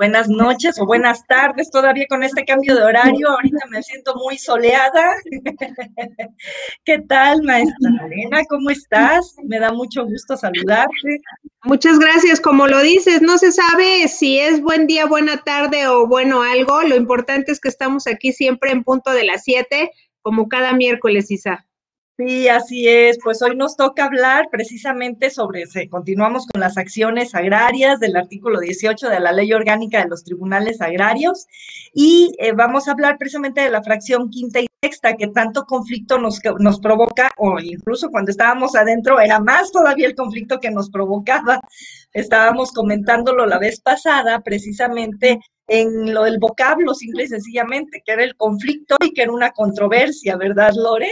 Buenas noches o buenas tardes todavía con este cambio de horario. Ahorita me siento muy soleada. ¿Qué tal, maestra Elena? ¿Cómo estás? Me da mucho gusto saludarte. Muchas gracias. Como lo dices, no se sabe si es buen día, buena tarde o bueno algo. Lo importante es que estamos aquí siempre en punto de las 7, como cada miércoles, Isa. Sí, así es. Pues hoy nos toca hablar precisamente sobre, continuamos con las acciones agrarias del artículo 18 de la Ley Orgánica de los Tribunales Agrarios y eh, vamos a hablar precisamente de la fracción quinta y sexta que tanto conflicto nos, nos provoca o incluso cuando estábamos adentro era más todavía el conflicto que nos provocaba. Estábamos comentándolo la vez pasada precisamente en lo del vocablo, simple y sencillamente, que era el conflicto y que era una controversia, ¿verdad, Lore?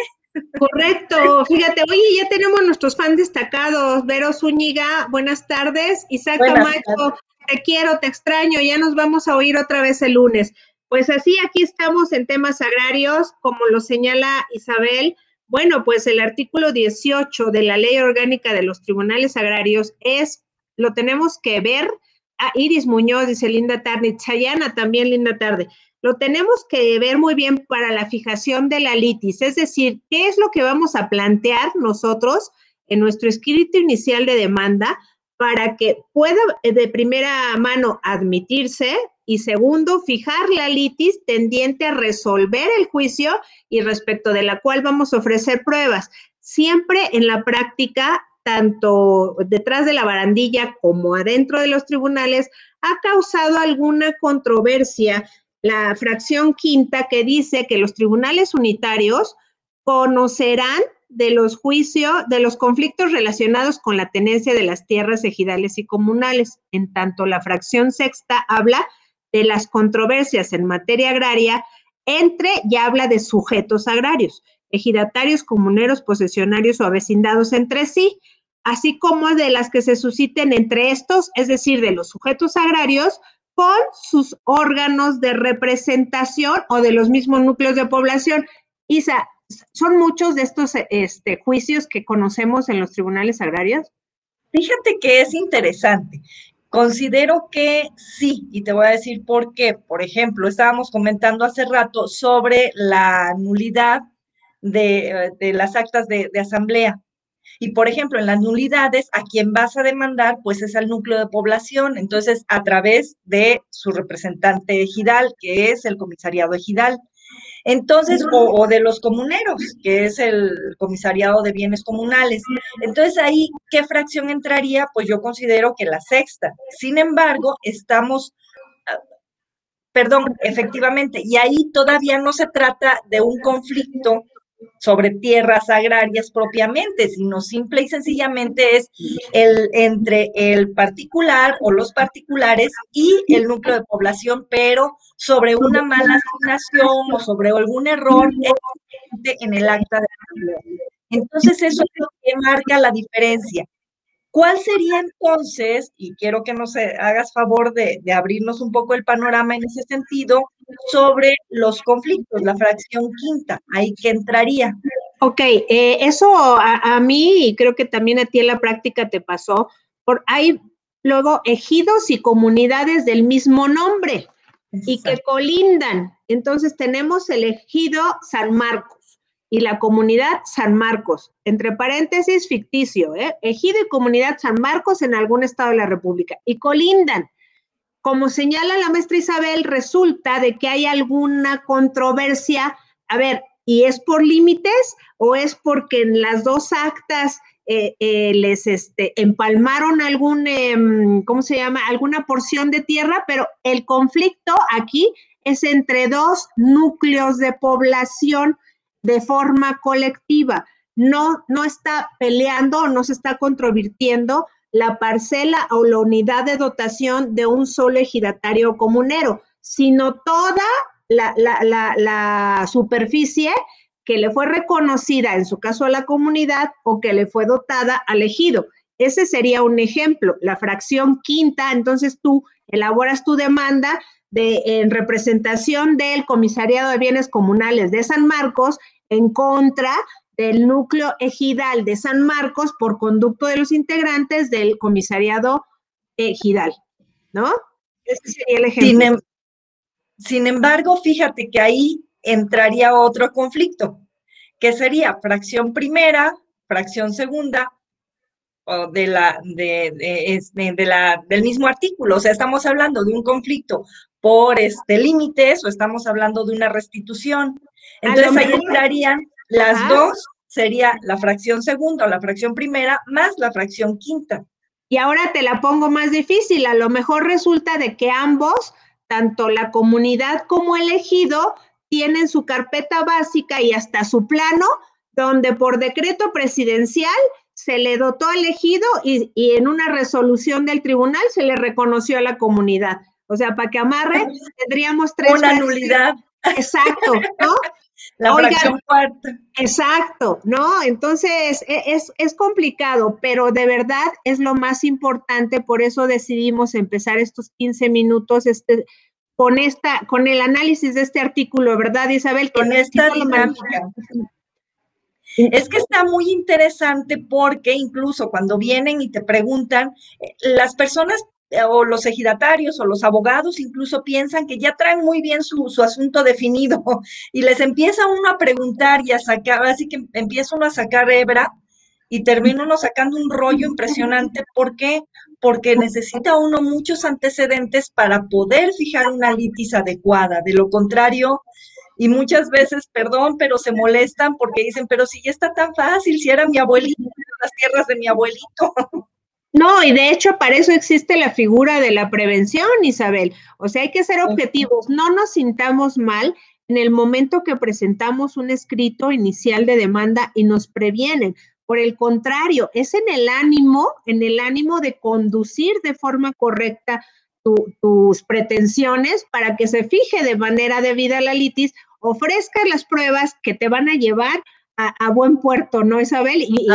Correcto, fíjate, oye, ya tenemos nuestros fans destacados, Vero Zúñiga, buenas tardes, Isaac Camacho, te quiero, te extraño, ya nos vamos a oír otra vez el lunes. Pues así, aquí estamos en temas agrarios, como lo señala Isabel. Bueno, pues el artículo 18 de la Ley Orgánica de los Tribunales Agrarios es, lo tenemos que ver. Ah, Iris Muñoz dice linda tarde, Chayana también linda tarde lo tenemos que ver muy bien para la fijación de la litis, es decir, qué es lo que vamos a plantear nosotros en nuestro escrito inicial de demanda para que pueda eh, de primera mano admitirse y segundo, fijar la litis tendiente a resolver el juicio y respecto de la cual vamos a ofrecer pruebas. Siempre en la práctica, tanto detrás de la barandilla como adentro de los tribunales, ha causado alguna controversia la fracción quinta que dice que los tribunales unitarios conocerán de los juicios, de los conflictos relacionados con la tenencia de las tierras ejidales y comunales. En tanto, la fracción sexta habla de las controversias en materia agraria entre, ya habla de sujetos agrarios, ejidatarios, comuneros, posesionarios o avecindados entre sí, así como de las que se susciten entre estos, es decir, de los sujetos agrarios con sus órganos de representación o de los mismos núcleos de población. Isa, ¿son muchos de estos este, juicios que conocemos en los tribunales agrarios? Fíjate que es interesante. Considero que sí, y te voy a decir por qué. Por ejemplo, estábamos comentando hace rato sobre la nulidad de, las actas de asamblea. Y por ejemplo, en las nulidades, a quien vas a demandar, pues es al núcleo de población, entonces a través de su representante ejidal, que es el comisariado ejidal. Entonces, o, de los comuneros, que es el comisariado de bienes comunales. Entonces, ahí, ¿qué fracción entraría? Pues yo considero que la sexta. Sin embargo, estamos, ah, perdón, efectivamente, y ahí todavía no se trata de un conflicto sobre tierras agrarias propiamente, sino simple y sencillamente es el entre el particular o los particulares y el núcleo de población, pero sobre una mala asignación o sobre algún error en el acta de Entonces eso es lo que marca la diferencia. ¿Cuál sería entonces, y quiero que nos hagas favor de, abrirnos un poco el panorama en ese sentido, sobre los conflictos, la fracción quinta, ahí que entraría? Ok, eh, eso a, mí y creo que también a ti en la práctica te pasó, por hay luego ejidos y comunidades del mismo nombre y que colindan. Entonces tenemos el ejido San Marcos y la comunidad San Marcos, entre paréntesis ficticio, ¿eh? ejido y comunidad San Marcos en algún estado de la República, y colindan. Como señala la maestra Isabel, resulta de que hay alguna controversia, a ver, ¿y es por límites o es porque en las dos actas eh, eh, les este, empalmaron algún, em, ¿cómo se llama? Alguna porción de tierra, pero el conflicto aquí es entre dos núcleos de población de forma colectiva. No, no está peleando no se está controvirtiendo la parcela o la unidad de dotación de un solo ejidatario comunero, sino toda la, la, superficie que le fue reconocida, en su caso a la comunidad, o que le fue dotada al ejido. Ese sería un ejemplo. La fracción quinta, entonces tú elaboras tu demanda de, en representación del Comisariado de Bienes Comunales de San Marcos en contra del núcleo ejidal de San Marcos por conducto de los integrantes del comisariado ejidal, ¿no? Ese sería el ejemplo. Em, sin, embargo, fíjate que ahí entraría otro conflicto, que sería fracción primera, fracción segunda, o de la, de, de, la, del mismo artículo. O sea, estamos hablando de un conflicto por este límites o estamos hablando de una restitución. Entonces ahí entrarían las dos, sería la fracción segunda o la fracción primera más la fracción quinta. Y ahora te la pongo más difícil. A lo mejor resulta de que ambos, tanto la comunidad como el ejido, tienen su carpeta básica y hasta su plano, donde por decreto presidencial se le dotó al ejido y, y en una resolución del tribunal se le reconoció a la comunidad. O sea, para que amarre, tendríamos tres. Una nulidad. Exacto, ¿no? La fracción cuarta. Exacto, ¿no? Entonces e, es, es, complicado, pero de verdad es lo más importante, por eso decidimos empezar estos 15 minutos este, con, esta, con el análisis de este artículo, ¿verdad, Isabel? con esta dinámica. Es que está muy interesante porque incluso cuando vienen y te preguntan, eh, las personas o los ejidatarios o los abogados incluso piensan que ya traen muy bien su, asunto definido y les empieza uno a preguntar y a sacar, así que empieza uno a sacar hebra y termina uno sacando un rollo impresionante. ¿Por qué? Porque necesita uno muchos antecedentes para poder fijar una litis adecuada. De lo contrario, y muchas veces, perdón, pero se molestan porque dicen, pero si ya está tan fácil, si era mi abuelito, las tierras de mi abuelito. No, y de hecho para eso existe la figura de la prevención, Isabel. O sea, hay que ser objetivos. No nos sintamos mal en el momento que presentamos un escrito inicial de demanda y nos previenen. Por el contrario, es en el ánimo, en el ánimo de conducir de forma correcta tus pretensiones para que se fije de manera debida la litis, ofrezcas las pruebas que te van a llevar a, buen puerto, ¿no, Isabel? Y,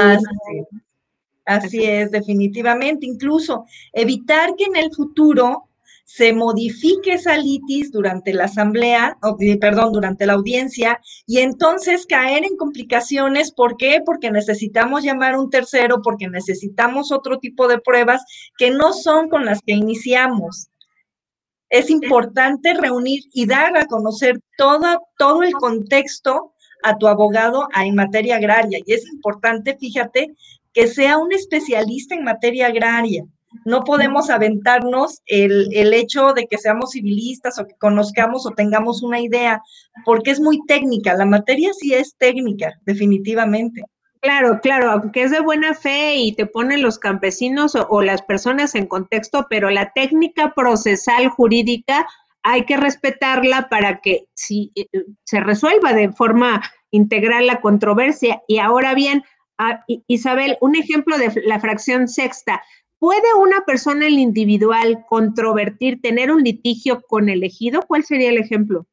Así es, definitivamente. Incluso evitar que en el futuro se modifique esa litis durante la asamblea, o, perdón, durante la audiencia, y entonces caer en complicaciones. ¿Por qué? Porque necesitamos llamar un tercero, porque necesitamos otro tipo de pruebas que no son con las que iniciamos. Es importante reunir y dar a conocer todo, todo el contexto a tu abogado en materia agraria. Y es importante, fíjate, que sea un especialista en materia agraria. No podemos aventarnos el, el, hecho de que seamos civilistas o que conozcamos o tengamos una idea, porque es muy técnica. La materia sí es técnica, definitivamente. Claro, claro, aunque es de buena fe y te ponen los campesinos o, o las personas en contexto, pero la técnica procesal jurídica hay que respetarla para que si, eh, se resuelva de forma integral la controversia. Y ahora bien, Ah, Isabel, un ejemplo de la fracción sexta. ¿Puede una persona en individual controvertir, tener un litigio con el ejido? ¿Cuál sería el ejemplo?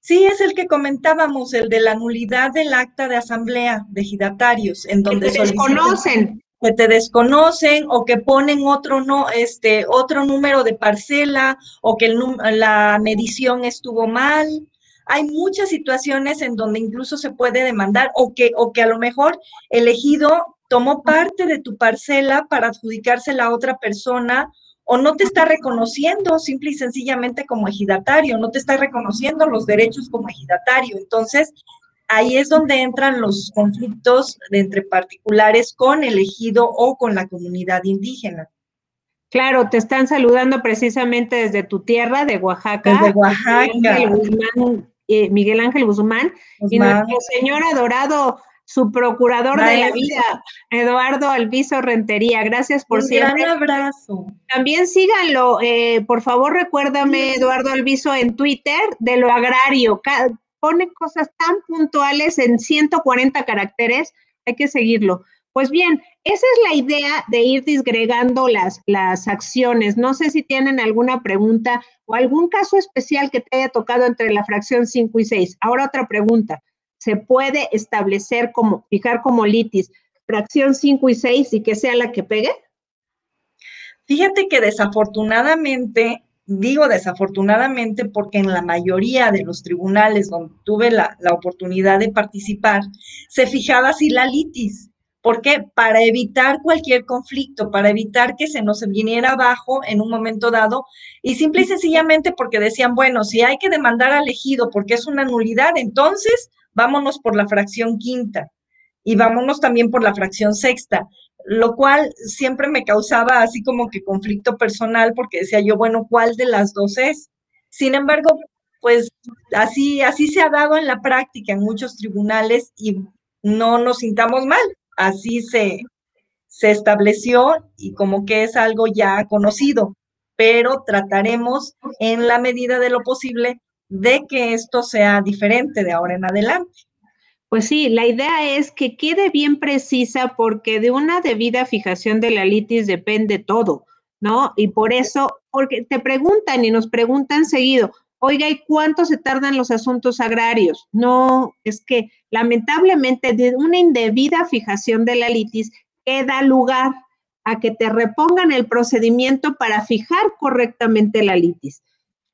Sí, es el que comentábamos, el de la nulidad del acta de asamblea de ejidatarios, en donde que te desconocen. Que te desconocen o que ponen otro no, este, otro número de parcela o que la medición estuvo mal hay muchas situaciones en donde incluso se puede demandar o que, o que a lo mejor el ejido tomó parte de tu parcela para adjudicársela a otra persona o no te está reconociendo simple y sencillamente como ejidatario, no te está reconociendo los derechos como ejidatario. Entonces, ahí es donde entran los conflictos entre particulares con el ejido o con la comunidad indígena. Claro, te están saludando precisamente desde tu tierra de Oaxaca. Desde Oaxaca. Eh, Miguel Ángel Guzmán, y nuestro señor adorado, su procurador de la vida, Eduardo Alviso Rentería. Gracias por Un gran abrazo. También síganlo, eh, por favor recuérdame, Eduardo Alviso, en Twitter de lo agrario. Pone cosas tan puntuales en 140 caracteres, hay que seguirlo. Pues bien, esa es la idea de ir disgregando las, las acciones. No sé si tienen alguna pregunta o algún caso especial que te haya tocado entre la fracción 5 y 6. Ahora otra pregunta. ¿Se puede establecer como, fijar como litis fracción 5 y 6 y que sea la que pegue? Fíjate que desafortunadamente digo desafortunadamente porque en la mayoría de los tribunales donde tuve la, la oportunidad de participar, se fijaba si la litis ¿Por qué? Para evitar cualquier conflicto, para evitar que se nos viniera abajo en un momento dado y simple y sencillamente porque decían, bueno, si hay que demandar al ejido porque es una nulidad, entonces vámonos por la fracción quinta y vámonos también por la fracción sexta, lo cual siempre me causaba así como que conflicto personal porque decía yo, bueno, ¿cuál de las dos es? Sin embargo, pues así, así se ha dado en la práctica en muchos tribunales y no nos sintamos mal así se, se estableció y como que es algo ya conocido, pero trataremos en la medida de lo posible de que esto sea diferente de ahora en adelante. Pues sí, la idea es que quede bien precisa porque de una debida fijación de la litis depende todo, ¿no? Y por eso, porque te preguntan y nos preguntan seguido, oiga, ¿y cuánto se tardan los asuntos agrarios? No, es que lamentablemente de una indebida fijación de la litis queda lugar a que te repongan el procedimiento para fijar correctamente la litis.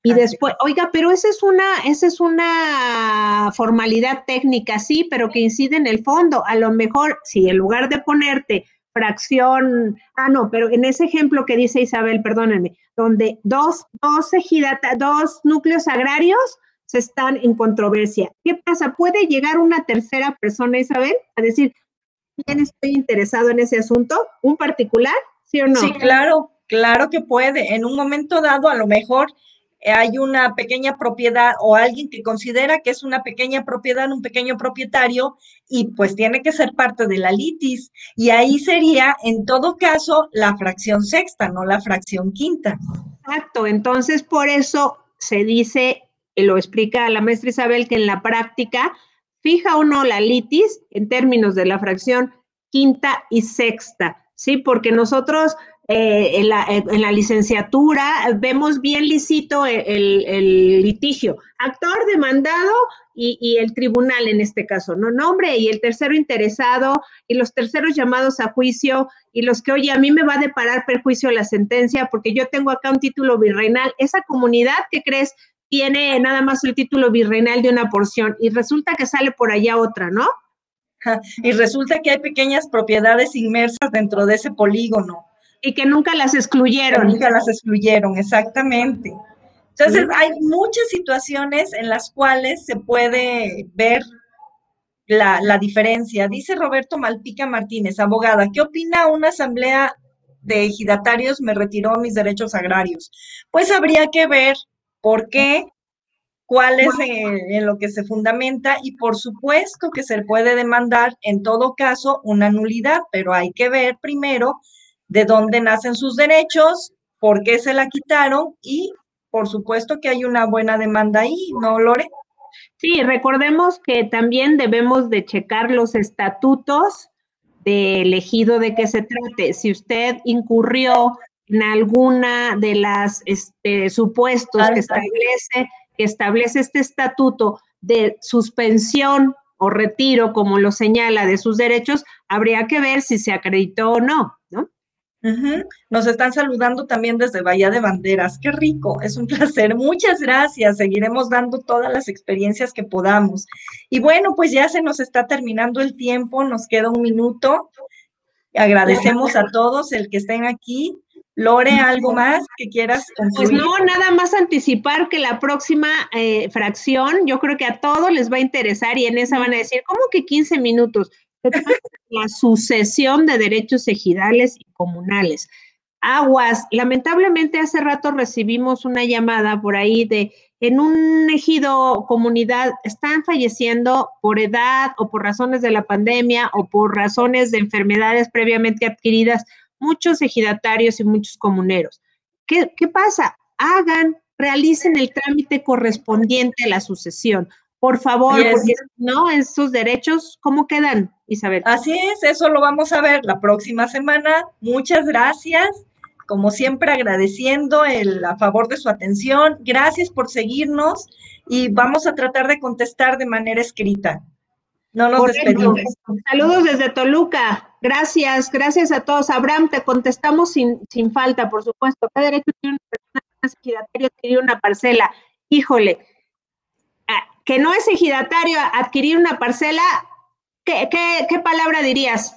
Y después, oiga, pero esa es una, esa es una formalidad técnica, sí, pero que incide en el fondo. A lo mejor, si en lugar de ponerte fracción, ah, no, pero en ese ejemplo que dice Isabel, perdónenme, donde dos, dos, dos núcleos agrarios se están en controversia. ¿Qué pasa? ¿Puede llegar una tercera persona, Isabel, a decir, ¿quién estoy interesado en ese asunto? ¿Un particular? ¿Sí o no? Sí, claro, claro que puede. En un momento dado, a lo mejor hay una pequeña propiedad o alguien que considera que es una pequeña propiedad, un pequeño propietario, y pues tiene que ser parte de la litis. Y ahí sería, en todo caso, la fracción sexta, no la fracción quinta. Exacto, entonces por eso se dice, y lo explica la maestra Isabel, que en la práctica fija uno la litis en términos de la fracción quinta y sexta, ¿sí? Porque nosotros eh, en, la, licenciatura vemos bien lícito el, litigio, actor demandado y, el tribunal en este caso, ¿no? Nombre y el tercero interesado y los terceros llamados a juicio y los que, oye, a mí me va a deparar perjuicio la sentencia porque yo tengo acá un título virreinal. Esa comunidad, ¿qué crees? Tiene nada más el título virreinal de una porción y resulta que sale por allá otra, ¿no? Y resulta que hay pequeñas propiedades inmersas dentro de ese polígono. Y que nunca las excluyeron. nunca las excluyeron, exactamente. Entonces, hay muchas situaciones en las cuales se puede ver la, la, diferencia. Dice Roberto Malpica Martínez, abogada, ¿qué opina una asamblea de ejidatarios me retiró mis derechos agrarios? Pues habría que ver por qué, cuál es en lo que se fundamenta y por supuesto que se puede demandar en todo caso una nulidad, pero hay que ver primero de dónde nacen sus derechos, por qué se la quitaron y por supuesto que hay una buena demanda ahí, ¿no, Lore? Sí, recordemos que también debemos de checar los estatutos de elegido de qué se trate. Si usted incurrió en alguna de las este, supuestos que establece, que establece este estatuto de suspensión o retiro, como lo señala, de sus derechos, habría que ver si se acreditó o no, ¿no? Nos están saludando también desde Bahía de Banderas. Qué rico, es un placer. Muchas gracias. Seguiremos dando todas las experiencias que podamos. Y bueno, pues ya se nos está terminando el tiempo, nos queda un minuto. Agradecemos a todos el que estén aquí. Lore, ¿algo más que quieras Pues no, nada más anticipar que la próxima eh, fracción, yo creo que a todos les va a interesar y en esa van a decir, ¿cómo que 15 minutos? La sucesión de derechos ejidales y comunales. Aguas, lamentablemente hace rato recibimos una llamada por ahí de en un ejido comunidad están falleciendo por edad o por razones de la pandemia o por razones de enfermedades previamente adquiridas muchos ejidatarios y muchos comuneros. ¿Qué, qué pasa? Hagan, realicen el trámite correspondiente a la sucesión. Por favor, porque no, esos derechos, ¿cómo quedan, Isabel? Así es, eso lo vamos a ver la próxima semana. Muchas gracias. Como siempre, agradeciendo el a favor de su atención. Gracias por seguirnos y vamos a tratar de contestar de manera escrita. No nos despedimos. Saludos desde Toluca. Gracias, gracias a todos. Abraham, te contestamos sin, sin falta, por supuesto. ¿Qué derecho tiene una persona adquirir una parcela. Híjole, que no es ejidatario adquirir una parcela, ¿qué, qué palabra dirías?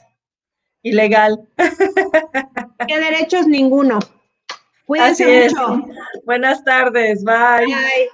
Ilegal. ¿Qué derechos? Ninguno. Cuídense mucho. Buenas tardes. Bye. Bye.